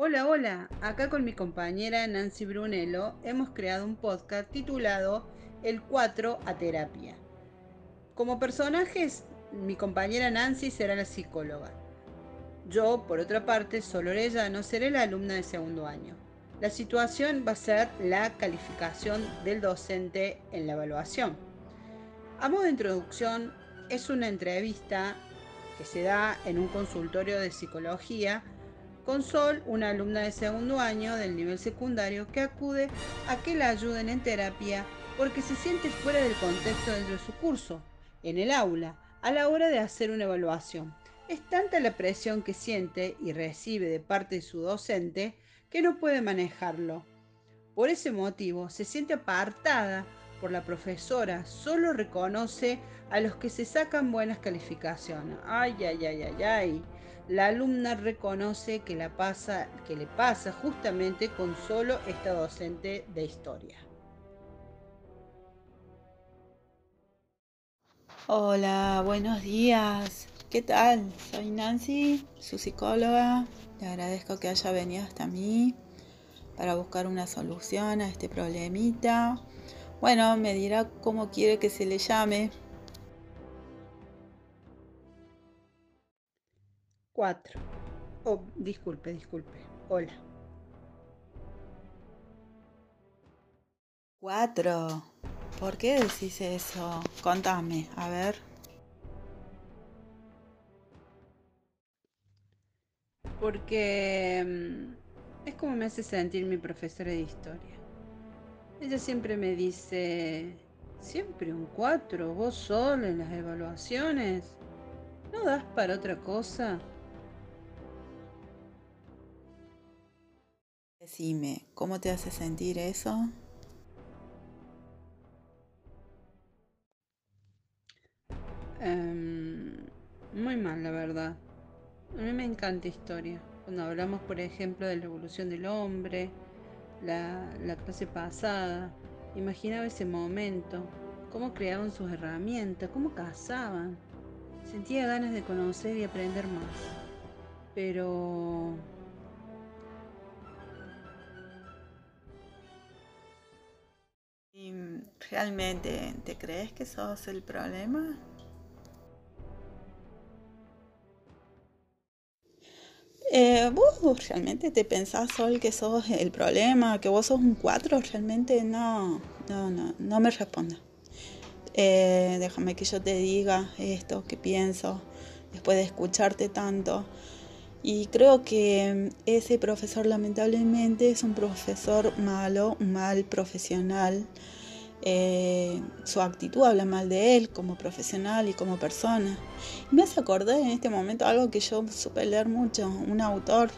Hola, hola, acá con mi compañera Nancy Brunello hemos creado un podcast titulado El 4 a terapia. Como personajes, mi compañera Nancy será la psicóloga. Yo, por otra parte, Sol no seré la alumna de segundo año. La situación va a ser la calificación del docente en la evaluación. A modo de introducción, es una entrevista que se da en un consultorio de psicología con Sol, una alumna de segundo año del nivel secundario que acude a que la ayuden en terapia porque se siente fuera del contexto dentro de su curso, en el aula, a la hora de hacer una evaluación. Es tanta la presión que siente y recibe de parte de su docente que no puede manejarlo. Por ese motivo se siente apartada por la profesora, solo reconoce a los que se sacan buenas calificaciones. Ay, ay, ay, ay, ay. La alumna reconoce que, la pasa, que le pasa justamente con solo esta docente de historia. Hola, buenos días. ¿Qué tal? Soy Nancy, su psicóloga. Le agradezco que haya venido hasta mí para buscar una solución a este problemita. Bueno, me dirá cómo quiere que se le llame. Cuatro. Oh, disculpe, disculpe. Hola. Cuatro. ¿Por qué decís eso? Contame, a ver. porque mm, es como me hace sentir mi profesora de historia. Ella siempre me dice, siempre un 4, vos solo en las evaluaciones. ¿No das para otra cosa? Decime, ¿cómo te hace sentir eso? Em, muy mal, la verdad. A mí me encanta historia. Cuando hablamos, por ejemplo, de la evolución del hombre, la, clase pasada, imaginaba ese momento, cómo creaban sus herramientas, cómo cazaban. Sentía ganas de conocer y aprender más. Pero... ¿Realmente te crees que sos el problema? ¿Vos realmente te pensás, Sol, que sos el problema, que vos sos un cuatro? Realmente no, no, no, no me responda. Eh, déjame que yo te diga esto que pienso después de escucharte tanto. Y creo que ese profesor lamentablemente es un profesor malo, un mal profesional. Eh, su actitud habla mal de él como profesional y como persona. me hace acordar en este momento algo que yo supe leer mucho, un autor.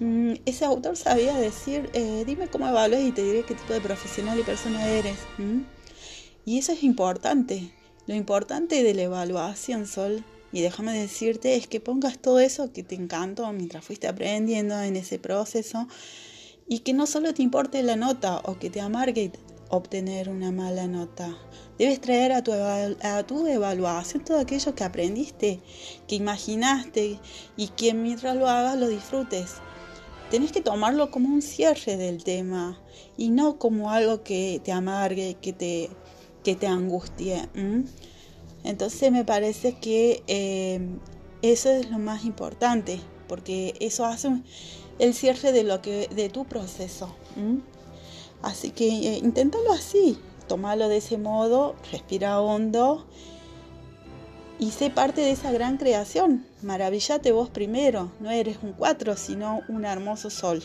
Mm, ese autor sabía decir, eh, dime cómo evalúas y te diré qué tipo de profesional y persona eres. Y eso es importante. Lo importante de la evaluación, Sol, y déjame decirte, es que pongas todo eso que te encantó mientras fuiste aprendiendo en ese proceso y que no solo te importe la nota o que te amargue obtener una mala nota. Debes traer a tu, a tu evaluación todo aquello que aprendiste, que imaginaste y que mientras lo hagas lo disfrutes. Tenés que tomarlo como un cierre del tema y no como algo que te amargue, que te, que te angustie. Entonces me parece que eh, eso es lo más importante, porque eso hace el cierre de, lo que, de tu proceso. Así que eh, inténtalo así, tómalo de ese modo, respira hondo y sé parte de esa gran creación. Maravillate vos primero, no eres un cuatro, sino un hermoso sol.